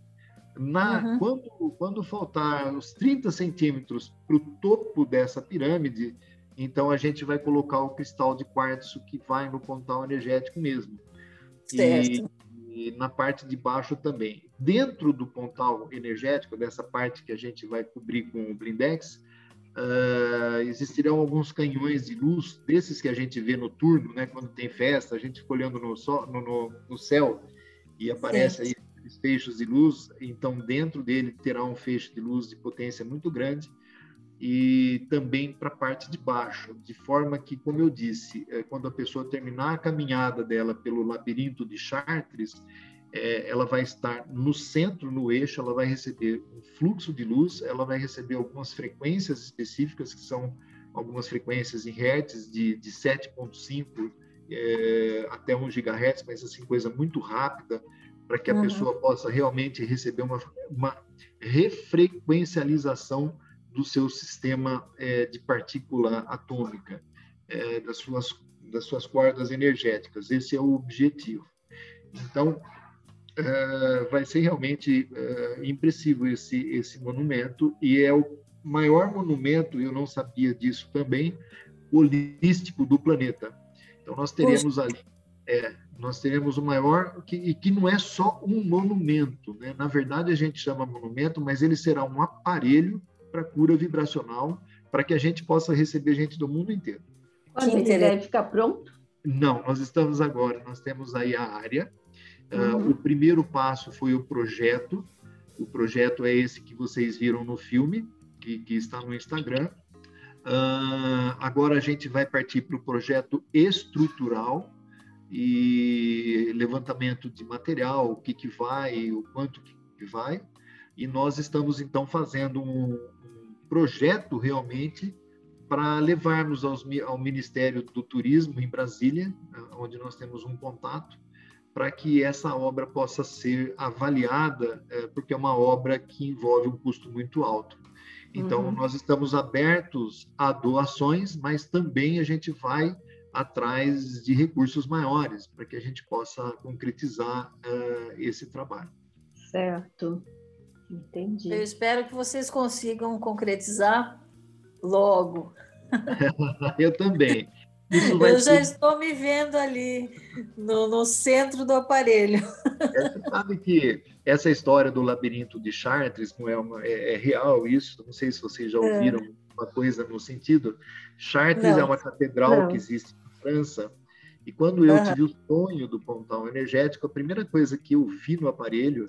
Na, uhum. quando, quando faltar uns 30 centímetros para o topo dessa pirâmide, então a gente vai colocar o cristal de quartzo que vai no pontal energético mesmo. Certo. E, e na parte de baixo também. Dentro do pontal energético, dessa parte que a gente vai cobrir com o blindex, uh, existirão alguns canhões de luz, desses que a gente vê noturno, né? quando tem festa, a gente fica olhando no, no, no, no céu e aparece certo. aí feixes de luz, então dentro dele terá um feixe de luz de potência muito grande e também para a parte de baixo, de forma que, como eu disse, é, quando a pessoa terminar a caminhada dela pelo labirinto de Chartres, é, ela vai estar no centro, no eixo, ela vai receber um fluxo de luz, ela vai receber algumas frequências específicas, que são algumas frequências em hertz de, de 7.5 é, até 1 GHz, mas assim, coisa muito rápida, para que a uhum. pessoa possa realmente receber uma, uma refrequencialização do seu sistema é, de partícula atômica, é, das, suas, das suas cordas energéticas. Esse é o objetivo. Então, é, vai ser realmente é, impressivo esse, esse monumento, e é o maior monumento, eu não sabia disso também, holístico do planeta. Então, nós teremos ali é, nós teremos o maior, que, e que não é só um monumento, né? na verdade a gente chama monumento, mas ele será um aparelho para cura vibracional, para que a gente possa receber gente do mundo inteiro. Quando ele deve ficar pronto? Não, nós estamos agora, nós temos aí a área. Ah, uhum. Uh, o primeiro passo foi o projeto. O projeto é esse que vocês viram no filme, que, que está no Instagram. Uh, agora a gente vai partir para o projeto estrutural, e levantamento de material, o que, que vai, o quanto que vai. E nós estamos, então, fazendo um, um projeto realmente para levarmos aos, ao Ministério do Turismo em Brasília, onde nós temos um contato, para que essa obra possa ser avaliada, é, porque é uma obra que envolve um custo muito alto. Então, uhum. nós estamos abertos a doações, mas também a gente vai atrás de recursos maiores para que a gente possa concretizar uh, esse trabalho. Certo, entendi. Eu espero que vocês consigam concretizar logo. *laughs* Eu também. Eu já ser... estou me vendo ali no, no centro do aparelho. É, você sabe que essa história do labirinto de Chartres não é, uma, é, é real isso? Não sei se vocês já é. ouviram é. uma coisa no sentido. Chartres não. é uma catedral não. que existe França. E quando eu uhum. tive o sonho do pontal energético, a primeira coisa que eu vi no aparelho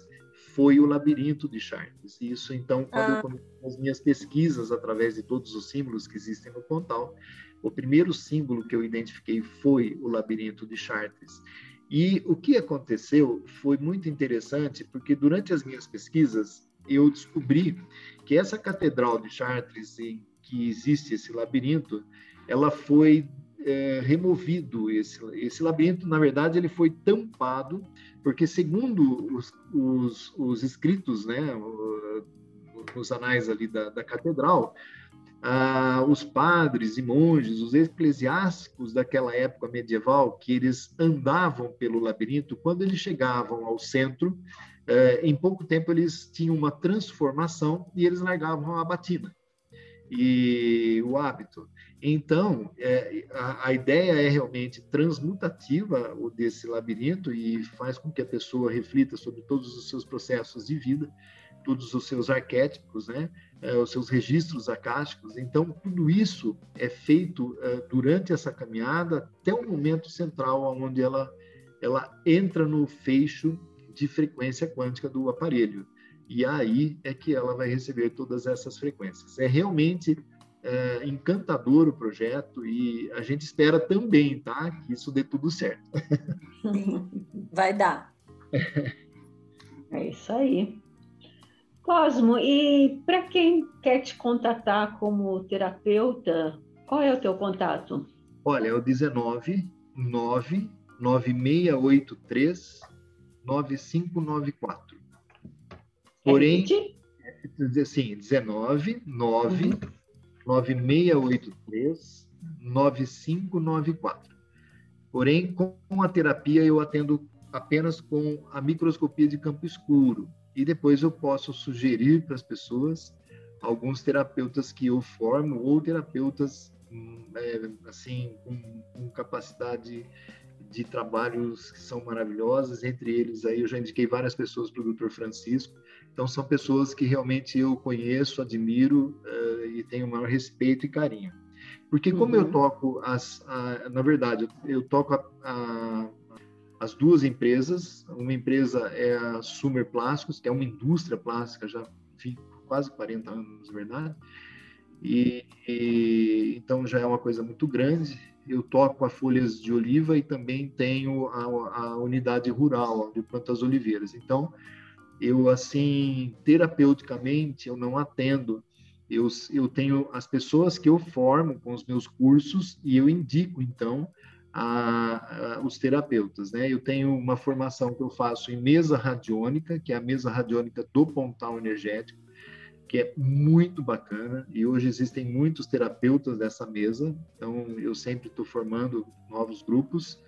foi o labirinto de Chartres. E isso, então, quando eu comecei as minhas pesquisas através de todos os símbolos que existem no pontal, o primeiro símbolo que eu identifiquei foi o labirinto de Chartres. E o que aconteceu foi muito interessante, porque durante as minhas pesquisas eu descobri que essa catedral de Chartres, em que existe esse labirinto, ela foi é, removido esse, esse labirinto, na verdade, ele foi tampado, porque segundo os, os, os escritos, né, nos anais ali da, da catedral, ah, os padres e monges, os eclesiásticos daquela época medieval, que eles andavam pelo labirinto, quando eles chegavam ao centro, eh, em pouco tempo eles tinham uma transformação e eles largavam a batina e o hábito. Então, é, a, a, ideia é realmente transmutativa desse labirinto e faz com que a pessoa reflita sobre todos os seus processos de vida, todos os seus arquétipos, né? É, os seus registros acásticos. Então, tudo isso é feito é, durante essa caminhada até o momento central onde ela, ela entra no fecho de frequência quântica do aparelho. E aí é que ela vai receber todas essas frequências. É realmente é, encantador o projeto e a gente espera também, tá? Que isso dê tudo certo. *laughs* Vai dar. *laughs* É isso aí. Cosmo, e para quem quer te contatar como terapeuta, qual é o teu contato? Olha, é o 19 9 9683 9594. Porém, assim, 19 9 uhum. 9683 9594. Porém, com a terapia eu atendo apenas com a microscopia de campo escuro e depois eu posso sugerir para as pessoas alguns terapeutas que eu formo ou terapeutas hum, é, assim com, com, capacidade de trabalhos que são maravilhosas entre eles aí eu já indiquei várias pessoas para o Dr. Francisco então são pessoas que realmente eu conheço admiro uh, e tenho o maior respeito e carinho porque como uhum. eu toco as a, na verdade eu toco a, a as duas empresas. Uma empresa é a Sumer Plásticos, que é uma indústria plástica já quase 40 anos, na verdade. E, e, então já é uma coisa muito grande. Eu toco a folhas de oliva e também tenho a, a unidade rural de plantas oliveiras. Então, eu assim terapeuticamente eu não atendo. Eu, eu tenho as pessoas que eu formo com os meus cursos e eu indico então a, a, os terapeutas. Né? Eu tenho uma formação que eu faço em mesa radiônica, que é a mesa radiônica do pontal energético, que é muito bacana, e hoje existem muitos terapeutas dessa mesa, então eu sempre estou formando novos grupos.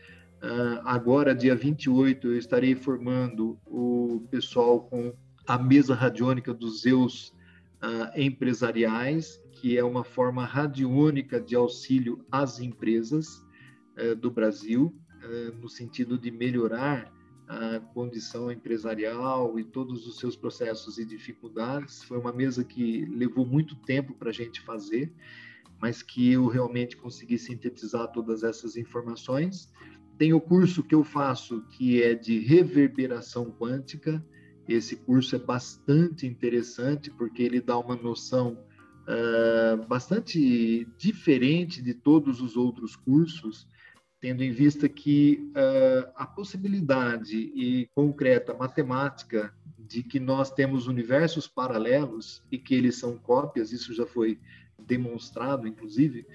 Uh, agora, dia 28, eu estarei formando o pessoal com a mesa radiônica dos Zeus uh, empresariais, que é uma forma radiônica de auxílio às empresas. Eh, do Brasil, no sentido de melhorar a condição empresarial e todos os seus processos e dificuldades. Foi uma mesa que levou muito tempo para a gente fazer, mas que eu realmente consegui sintetizar todas essas informações. Tem o curso que eu faço que é de reverberação quântica. Esse curso é bastante interessante porque ele dá uma noção uh, bastante diferente de todos os outros cursos tendo em vista que uh, a possibilidade e concreta matemática de que nós temos universos paralelos e que eles são cópias, isso já foi demonstrado, inclusive,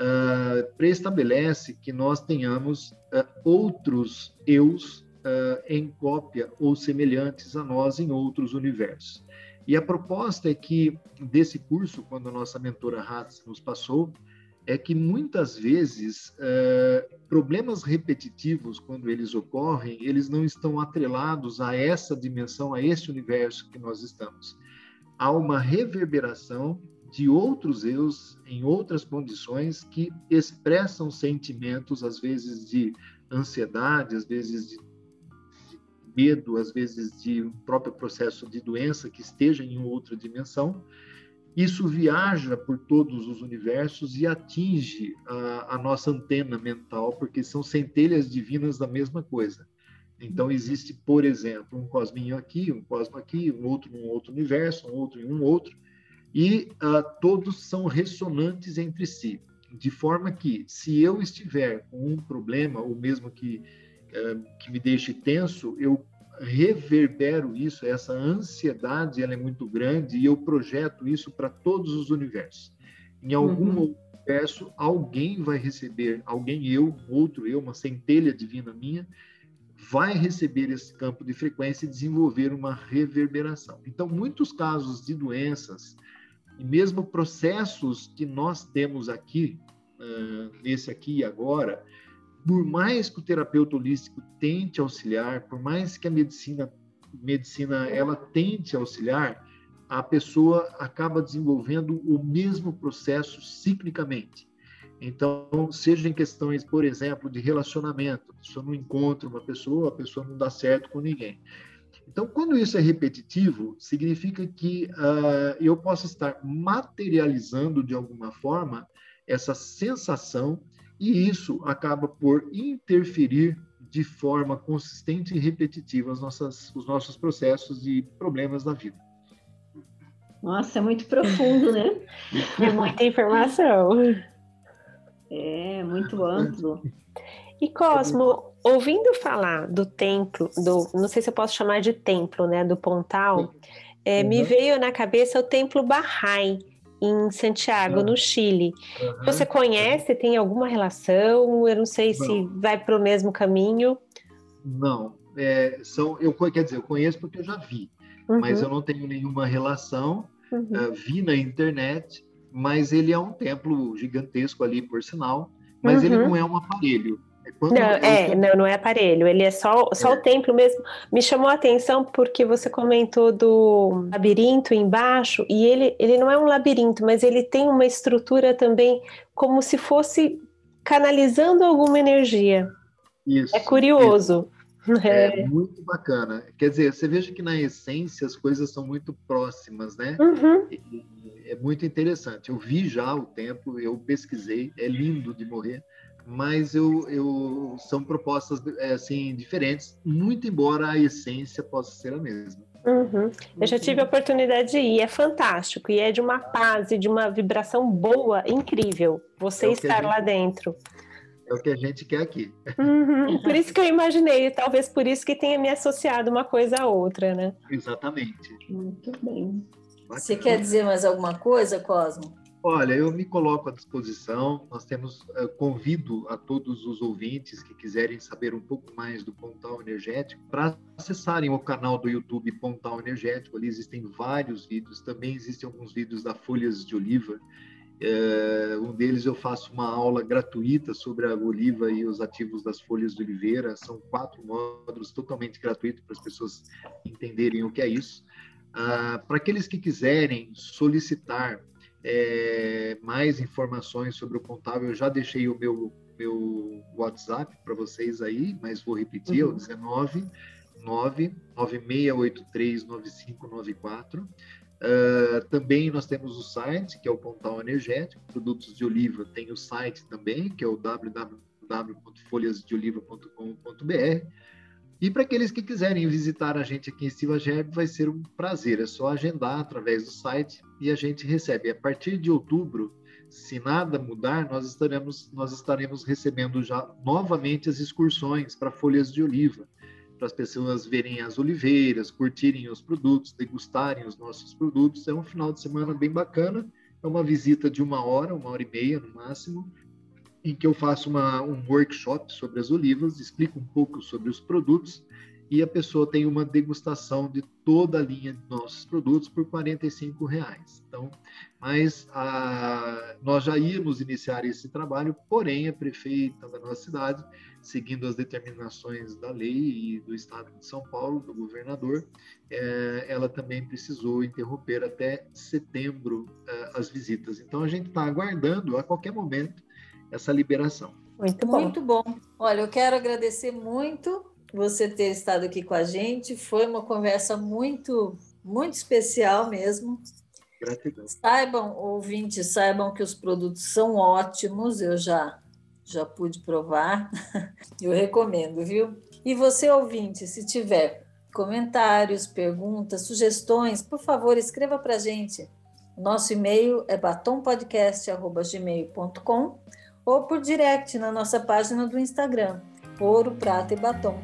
uh, preestabelece que nós tenhamos uh, outros eus em cópia ou semelhantes a nós em outros universos. E a proposta é que, desse curso, quando a nossa mentora Hatz nos passou, é que muitas vezes é, problemas repetitivos, quando eles ocorrem, eles não estão atrelados a essa dimensão, a esse universo que nós estamos. Há uma reverberação de outros eus em outras condições que expressam sentimentos, às vezes de ansiedade, às vezes de, medo, às vezes de um próprio processo de doença que esteja em outra dimensão isso viaja por todos os universos e atinge a, a, nossa antena mental, porque são centelhas divinas da mesma coisa. Então, existe, por exemplo, um cosminho aqui, um cosmo aqui, um outro num outro universo, um outro em um outro, e uh, todos são ressonantes entre si, de forma que, se eu estiver com um problema, ou mesmo que, uh, que me deixe tenso, eu reverbero isso, essa ansiedade ela é muito grande e eu projeto isso para todos os universos. Em algum uhum. universo, alguém vai receber, alguém eu, outro eu, uma centelha divina minha, vai receber esse campo de frequência e desenvolver uma reverberação. Então, muitos casos de doenças e mesmo processos que nós temos aqui, uh, nesse aqui e agora, por mais que o terapeuta holístico tente auxiliar, por mais que a medicina medicina ela tente auxiliar, a pessoa acaba desenvolvendo o mesmo processo ciclicamente. Então, seja em questões, por exemplo, de relacionamento, a pessoa não encontra uma pessoa, a pessoa não dá certo com ninguém. Então, quando isso é repetitivo, significa que uh, eu posso estar materializando de alguma forma essa sensação e isso acaba por interferir de forma consistente e repetitiva as nossas, os nossos processos e problemas da vida. Nossa, é muito profundo, né? É muita informação. É, muito amplo. E Cosmo, ouvindo falar do templo, do, não sei se eu posso chamar de templo, né, do Pontal, é, uhum. me veio na cabeça o templo Bahá'í em Santiago, uhum. no Chile. Uhum. Você conhece? Tem alguma relação? Eu não sei não. se vai para o mesmo caminho. Não, é, são, eu quer dizer, eu conheço porque eu já vi, mas uhum. eu não tenho nenhuma relação. Uh, vi na internet, mas ele é um templo gigantesco ali, por sinal. Mas ele uhum. não é um aparelho. Quando não, é, não, não é aparelho, ele é só, só é. o templo mesmo. Me chamou a atenção porque você comentou do labirinto embaixo, e ele, ele não é um labirinto, mas ele tem uma estrutura também como se fosse canalizando alguma energia. Isso. É curioso. Isso. É, *laughs* é muito bacana. Quer dizer, você veja que na essência as coisas são muito próximas, né? Uhum. é muito interessante. Eu vi já o templo, eu pesquisei, é lindo de morrer mas eu, eu são propostas é, assim diferentes, muito embora a essência possa ser a mesma. Uhum. Eu já tive a oportunidade de ir, é fantástico e é de uma paz e de uma vibração boa, incrível. Você é estar gente, lá dentro. É o que a gente quer aqui. Uhum. Por isso que eu imaginei, talvez por isso que tenha me associado uma coisa a outra, né? Exatamente. Muito bem. Você quer dizer mais alguma coisa, Cosmo? Olha, eu me coloco à disposição. Nós temos, uh, convido a todos os ouvintes que quiserem saber um pouco mais do Pontal Energético para acessarem o canal do YouTube Pontal Energético. Ali existem vários vídeos. Também existem alguns vídeos da Folhas de Oliva. Uh, um deles eu faço uma aula gratuita sobre a oliva e os ativos das folhas de oliveira. São quatro módulos totalmente gratuitos para as pessoas entenderem o que é isso. Uh, para aqueles que quiserem solicitar é, mais informações sobre o contábil, eu já deixei o meu, meu WhatsApp para vocês aí, mas vou repetir, uhum. é o 19 996839594. Uh, também nós temos o site, que é o Pontal Energético, produtos de oliva, tem o site também, que é o www.folhasdeoliva.com.br. E para aqueles que quiserem visitar a gente aqui em Silva Gerb, vai ser um prazer. É só agendar através do site e a gente recebe. A partir de outubro, se nada mudar, nós estaremos, nós estaremos recebendo já novamente as excursões para folhas de oliva, para as pessoas verem as oliveiras, curtirem os produtos, degustarem os nossos produtos. É um final de semana bem bacana. É uma visita de uma hora, uma hora e meia no máximo, em que eu faço uma, um workshop sobre as olivas, explico um pouco sobre os produtos e a pessoa tem uma degustação de toda a linha de nossos produtos por R$ reais. Então, mas a, nós já íamos iniciar esse trabalho, porém a prefeita da nossa cidade, seguindo as determinações da lei e do Estado de São Paulo, do governador, é, ela também precisou interromper até setembro é, as visitas. Então a gente está aguardando a qualquer momento essa liberação. Muito bom. Muito bom. Olha, eu quero agradecer muito você ter estado aqui com a gente. Foi uma conversa muito, muito especial mesmo. Gratidão. Saibam, ouvintes, saibam que os produtos são ótimos. Eu já já pude provar. *laughs* Eu recomendo, viu? E você, ouvinte, se tiver comentários, perguntas, sugestões, por favor, escreva para a gente. Nosso e-mail é batompodcast.gmail.com ou por direct na nossa página do Instagram, Ouro, Prata e Batom.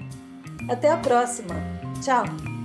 Até a próxima. Tchau!